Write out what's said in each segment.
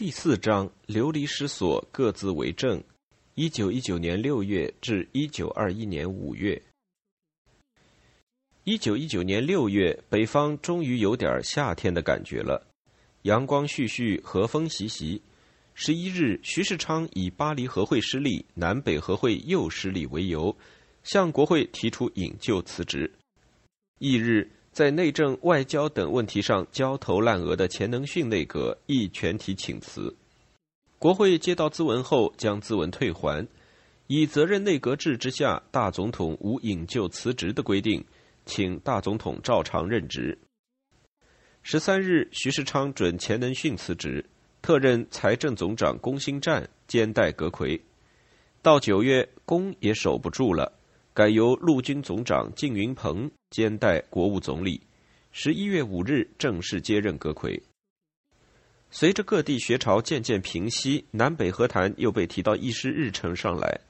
第四章流离失所，各自为政。一九一九年六月至一九二一年五月。一九一九年六月，北方终于有点夏天的感觉了，阳光煦煦，和风习习。十一日，徐世昌以巴黎和会失利、南北和会又失利为由，向国会提出引咎辞职。翌日。在内政、外交等问题上焦头烂额的钱能训内阁亦全体请辞。国会接到咨文后，将咨文退还，以责任内阁制之下大总统无引咎辞职的规定，请大总统照常任职。十三日，徐世昌准钱能训辞职，特任财政总长龚兴湛兼代阁魁。到九月，龚也守不住了。改由陆军总长靳云鹏兼代国务总理，十一月五日正式接任阁魁。随着各地学潮渐渐平息，南北和谈又被提到议事日程上来。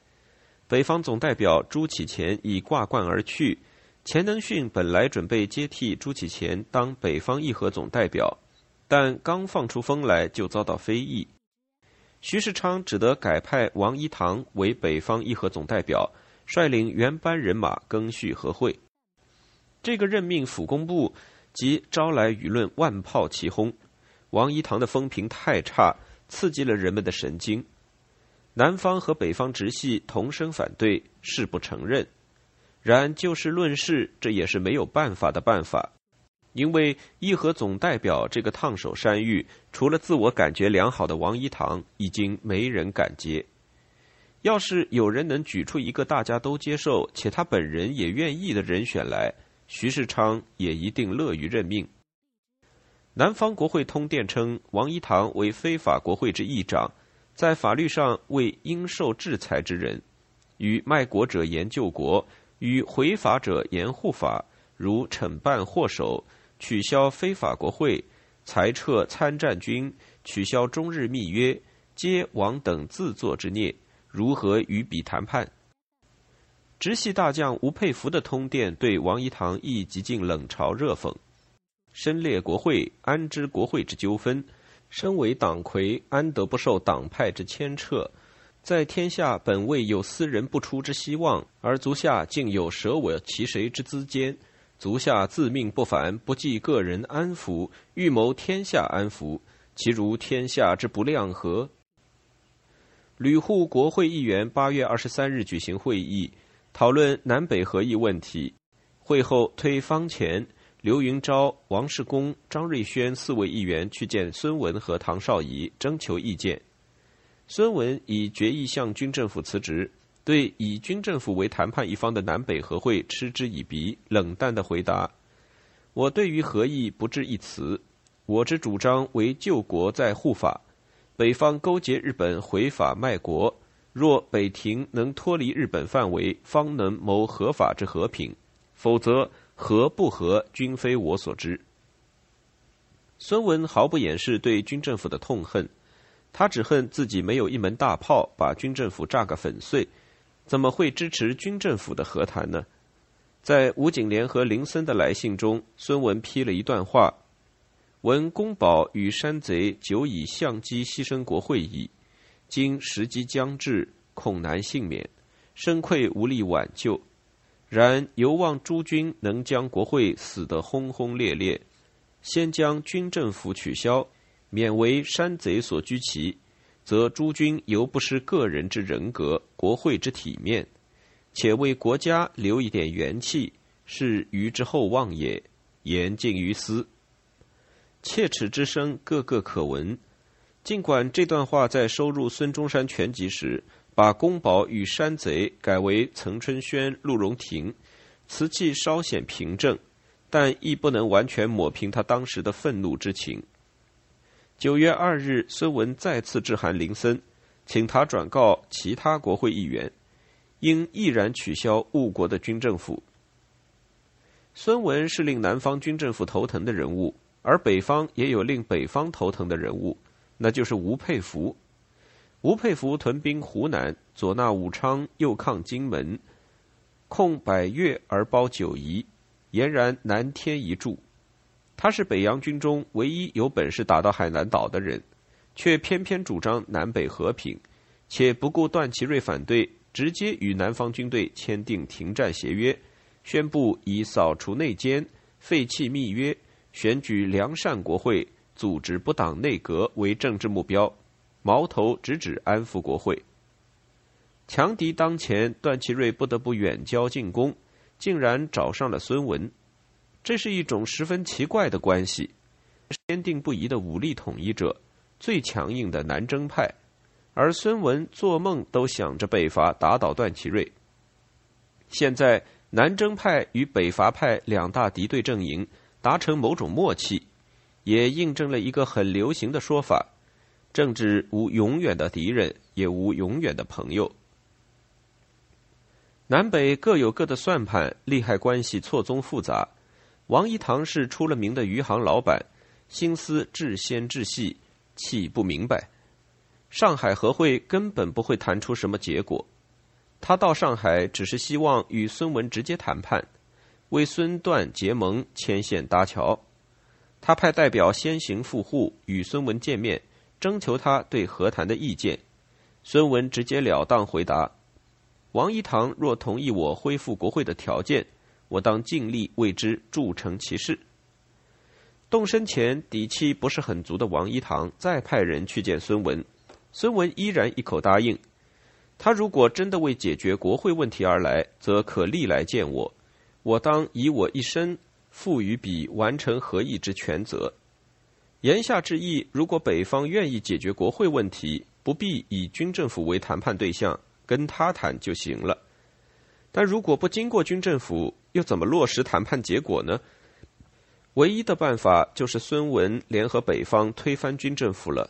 北方总代表朱启潜已挂冠而去，钱能训本来准备接替朱启潜当北方议和总代表，但刚放出风来就遭到非议。徐世昌只得改派王一堂为北方议和总代表。率领原班人马更续和会，这个任命府工部即招来舆论万炮齐轰。王一堂的风评太差，刺激了人们的神经。南方和北方直系同声反对，誓不承认。然就事论事，这也是没有办法的办法，因为议和总代表这个烫手山芋，除了自我感觉良好的王一堂，已经没人敢接。要是有人能举出一个大家都接受且他本人也愿意的人选来，徐世昌也一定乐于任命。南方国会通电称，王一堂为非法国会之议长，在法律上为应受制裁之人，与卖国者严救国，与回法者严护法，如惩办祸首、取消非法国会、裁撤参战军、取消中日密约，皆王等自作之孽。如何与彼谈判？直系大将吴佩孚的通电对王一堂亦极尽冷嘲热讽。身列国会，安知国会之纠纷？身为党魁，安得不受党派之牵扯？在天下本未有私人不出之希望，而足下竟有舍我其谁之资间？足下自命不凡，不计个人安福，欲谋天下安福，其如天下之不量何？旅沪国会议员八月二十三日举行会议，讨论南北合议问题。会后推方前、刘云昭、王世功、张瑞轩四位议员去见孙文和唐绍仪，征求意见。孙文以决议向军政府辞职，对以军政府为谈判一方的南北和会嗤之以鼻，冷淡的回答：“我对于合议不置一词，我之主张为救国在护法。”北方勾结日本回法卖国，若北庭能脱离日本范围，方能谋合法之和平；否则和不和，均非我所知。孙文毫不掩饰对军政府的痛恨，他只恨自己没有一门大炮把军政府炸个粉碎，怎么会支持军政府的和谈呢？在吴景莲和林森的来信中，孙文批了一段话。闻公保与山贼久以相机牺牲国会矣，今时机将至，恐难幸免，深愧无力挽救。然犹望诸君能将国会死得轰轰烈烈，先将军政府取消，免为山贼所居其，则诸君犹不失个人之人格，国会之体面，且为国家留一点元气，是余之厚望也。言尽于斯。切齿之声，个个可闻。尽管这段话在收入孙中山全集时，把宫保与山贼改为岑春轩、陆荣廷，词气稍显平正，但亦不能完全抹平他当时的愤怒之情。九月二日，孙文再次致函林森，请他转告其他国会议员，应毅然取消误国的军政府。孙文是令南方军政府头疼的人物。而北方也有令北方头疼的人物，那就是吴佩孚。吴佩孚屯兵湖南，左纳武昌，右抗荆门，控百越而包九夷，俨然南天一柱。他是北洋军中唯一有本事打到海南岛的人，却偏偏主张南北和平，且不顾段祺瑞反对，直接与南方军队签订停战协约，宣布以扫除内奸、废弃密约、选举良善国会、组织不党内阁为政治目标，矛头直指安抚国会。强敌当前，段祺瑞不得不远交近攻，竟然找上了孙文，这是一种十分奇怪的关系。坚定不移的武力统一者，最强硬的南征派，而孙文做梦都想着北伐打倒段祺瑞。现在南征派与北伐派两大敌对阵营达成某种默契，也印证了一个很流行的说法：政治无永远的敌人，也无永远的朋友。南北各有各的算盘，利害关系错综复杂。王一堂是出了名的余杭老板，心思至纤至细，气不明白。上海和会根本不会谈出什么结果。他到上海只是希望与孙文直接谈判，为孙段结盟牵线搭桥。他派代表先行赴沪与孙文见面，征求他对和谈的意见。孙文直截了当回答。王一堂若同意我恢复国会的条件，我当尽力为之铸成其事。动身前底气不是很足的王一堂再派人去见孙文，孙文依然一口答应。他如果真的为解决国会问题而来，则可历来见我，我当以我一生赋予彼完成合议之权责。言下之意，如果北方愿意解决国会问题，不必以军政府为谈判对象。跟他谈就行了，但如果不经过军政府，又怎么落实谈判结果呢？唯一的办法就是孙文联合北方推翻军政府了。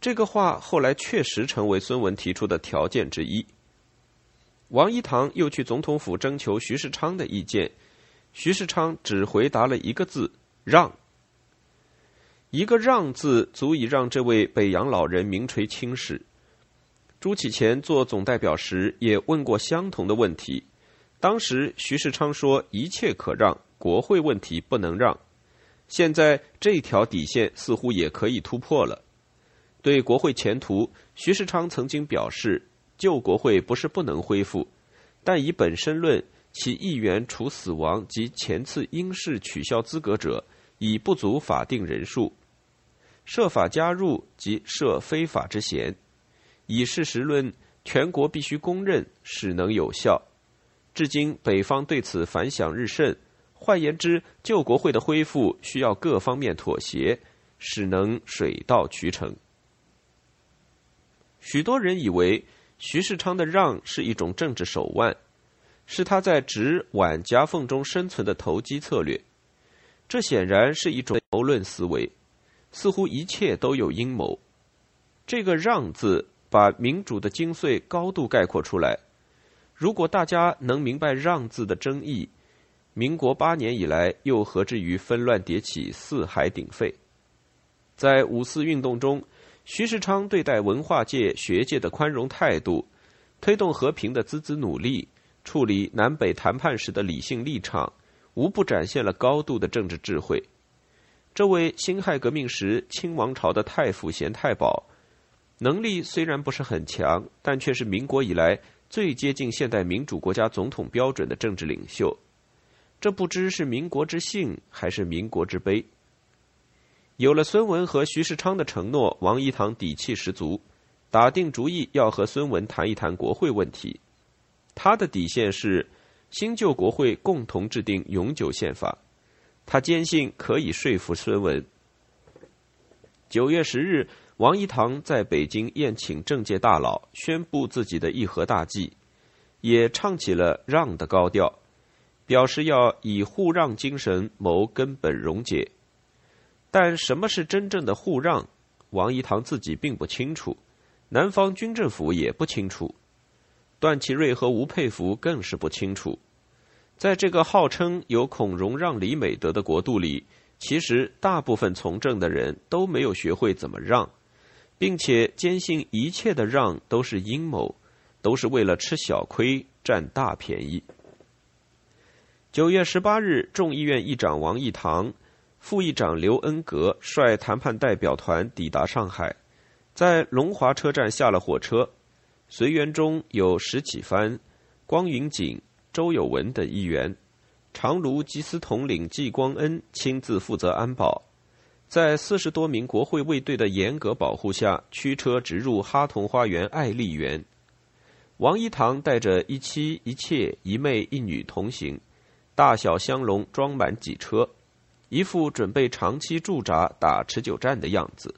这个话后来确实成为孙文提出的条件之一。王一堂又去总统府征求徐世昌的意见，徐世昌只回答了一个字：让。一个“让”字，足以让这位北洋老人名垂青史。朱启潜做总代表时也问过相同的问题，当时徐世昌说一切可让，国会问题不能让。现在这条底线似乎也可以突破了。对国会前途，徐世昌曾经表示，旧国会不是不能恢复，但以本身论，其议员除死亡及前次因事取消资格者已不足法定人数，设法加入即设非法之嫌。以事实论，全国必须公认，使能有效。至今北方对此反响日甚。换言之，旧国会的恢复需要各方面妥协，使能水到渠成。许多人以为徐世昌的让是一种政治手腕，是他在直皖夹缝中生存的投机策略。这显然是一种谋论思维，似乎一切都有阴谋。这个“让”字。把民主的精髓高度概括出来。如果大家能明白“让”字的真意，民国八年以来又何至于纷乱迭起、四海鼎沸？在五四运动中，徐世昌对待文化界、学界的宽容态度，推动和平的孜孜努力，处理南北谈判时的理性立场，无不展现了高度的政治智慧。这位辛亥革命时清王朝的太傅贤太保。能力虽然不是很强，但却是民国以来最接近现代民主国家总统标准的政治领袖。这不知是民国之幸还是民国之悲。有了孙文和徐世昌的承诺，王一堂底气十足，打定主意要和孙文谈一谈国会问题。他的底线是新旧国会共同制定永久宪法。他坚信可以说服孙文。九月十日。王一堂在北京宴请政界大佬，宣布自己的议和大计，也唱起了让的高调，表示要以互让精神谋根本溶解。但什么是真正的互让？王一堂自己并不清楚，南方军政府也不清楚，段祺瑞和吴佩孚更是不清楚。在这个号称有孔融让梨美德的国度里，其实大部分从政的人都没有学会怎么让。并且坚信一切的让都是阴谋，都是为了吃小亏占大便宜。九月十八日，众议院议长王义堂、副议长刘恩格率谈判代表团抵达上海，在龙华车站下了火车，随员中有石启藩、光云锦、周有文等议员，长卢缉司统领季光恩亲自负责安保，在四十多名国会卫队的严格保护下，驱车直入哈同花园爱丽园。王一堂带着一妻一妾一妹一女同行，大小香笼装满几车，一副准备长期驻扎打持久战的样子。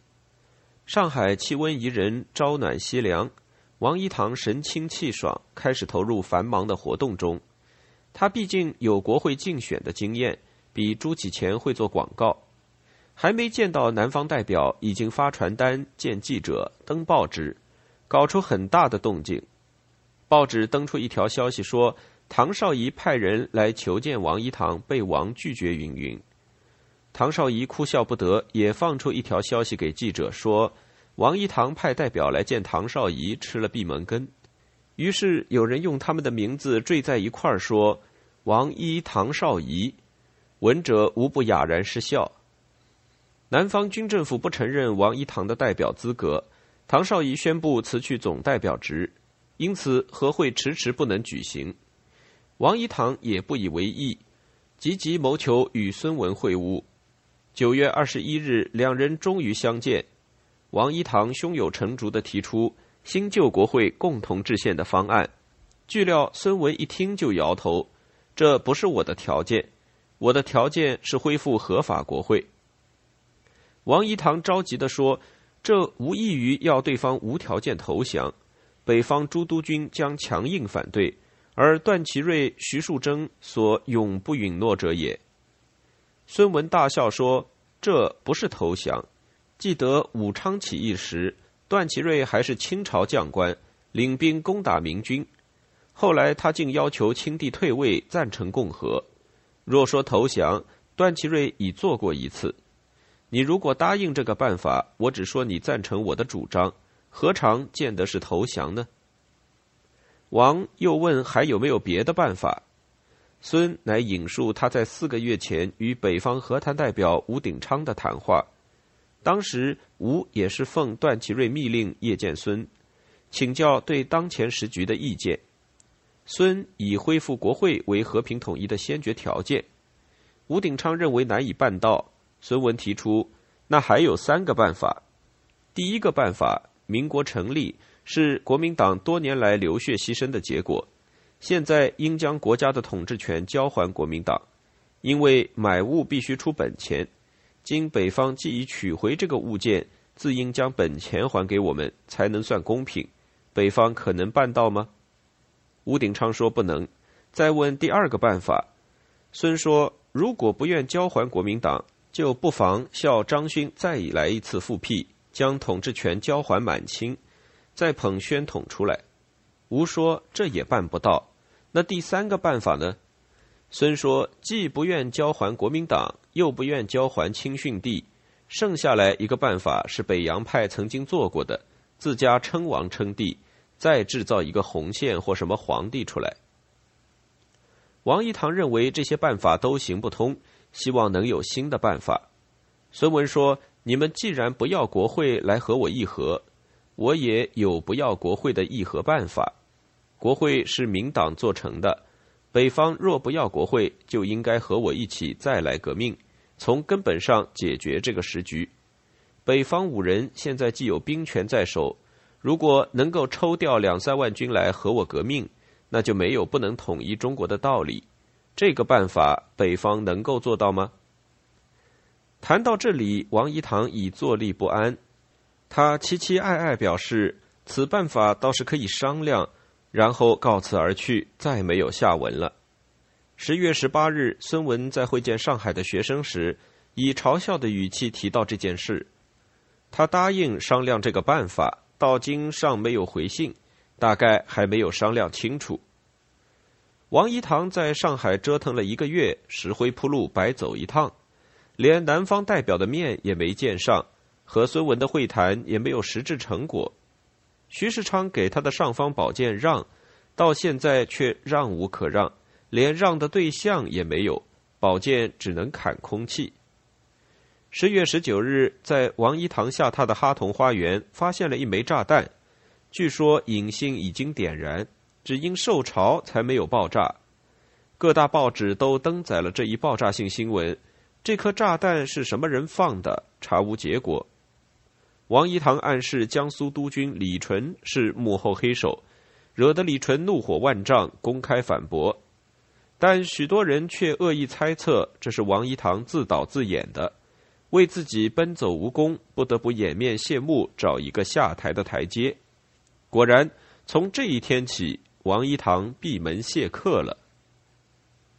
上海气温宜人，朝暖夕凉。王一堂神清气爽，开始投入繁忙的活动中。他毕竟有国会竞选的经验，比朱启潜会做广告。还没见到南方代表，已经发传单、见记者、登报纸，搞出很大的动静。报纸登出一条消息说，唐绍仪派人来求见王一堂，被王拒绝。云云。唐绍仪哭笑不得，也放出一条消息给记者说，王一堂派代表来见唐绍仪，吃了闭门羹。于是有人用他们的名字缀在一块儿说：“王一唐绍仪”，闻者无不哑然失笑。南方军政府不承认王一堂的代表资格，唐绍仪宣布辞去总代表职，因此和会迟迟不能举行。王一堂也不以为意，积极谋求与孙文会晤。九月二十一日，两人终于相见。王一堂胸有成竹地提出新旧国会共同制宪的方案。据料，孙文一听就摇头：“这不是我的条件，我的条件是恢复合法国会。”王一堂着急地说：“这无异于要对方无条件投降，北方诸督军将强硬反对，而段祺瑞、徐树铮所永不允诺者也。”孙文大笑说：“这不是投降。记得武昌起义时，段祺瑞还是清朝将官，领兵攻打明军。后来他竟要求清帝退位，赞成共和。若说投降，段祺瑞已做过一次。你如果答应这个办法，我只说你赞成我的主张，何尝见得是投降呢？”王又问：“还有没有别的办法？”孙乃引述他在四个月前与北方和谈代表吴鼎昌的谈话，当时吴也是奉段祺瑞密令夜见孙，请教对当前时局的意见。孙以恢复国会为和平统一的先决条件，吴鼎昌认为难以办到。孙文提出，那还有三个办法。第一个办法，民国成立是国民党多年来流血牺牲的结果。现在应将国家的统治权交还国民党，因为买物必须出本钱。经北方既已取回这个物件，自应将本钱还给我们，才能算公平。北方可能办到吗？吴鼎昌说不能。再问第二个办法，孙说如果不愿交还国民党，就不妨效张勋再来一次复辟，将统治权交还满清，再捧宣统出来。吴说这也办不到。那第三个办法呢？孙说既不愿交还国民党，又不愿交还清训帝，剩下来一个办法是北洋派曾经做过的，自家称王称帝，再制造一个红线或什么皇帝出来。王一堂认为这些办法都行不通，希望能有新的办法。孙文说：“你们既然不要国会来和我议和，我也有不要国会的议和办法。”国会是民党做成的，北方若不要国会，就应该和我一起再来革命，从根本上解决这个时局。北方五人现在既有兵权在手，如果能够抽调两三万军来和我革命，那就没有不能统一中国的道理。这个办法，北方能够做到吗？谈到这里，王一堂已坐立不安，他期期艾艾表示，此办法倒是可以商量。然后告辞而去，再没有下文了。十月十八日，孙文在会见上海的学生时，以嘲笑的语气提到这件事。他答应商量这个办法，到今尚没有回信，大概还没有商量清楚。王一堂在上海折腾了一个月，石灰铺路，白走一趟，连南方代表的面也没见上，和孙文的会谈也没有实质成果。徐世昌给他的尚方宝剑让，到现在却让无可让，连让的对象也没有，宝剑只能砍空气。十月十九日，在王一堂下榻的哈同花园发现了一枚炸弹，据说引信已经点燃，只因受潮才没有爆炸。各大报纸都登载了这一爆炸性新闻。这颗炸弹是什么人放的？查无结果。王一堂暗示江苏督军李纯是幕后黑手，惹得李纯怒火万丈，公开反驳。但许多人却恶意猜测，这是王一堂自导自演的。为自己奔走无功，不得不掩面谢幕，找一个下台的台阶。果然，从这一天起，王一堂闭门谢客了。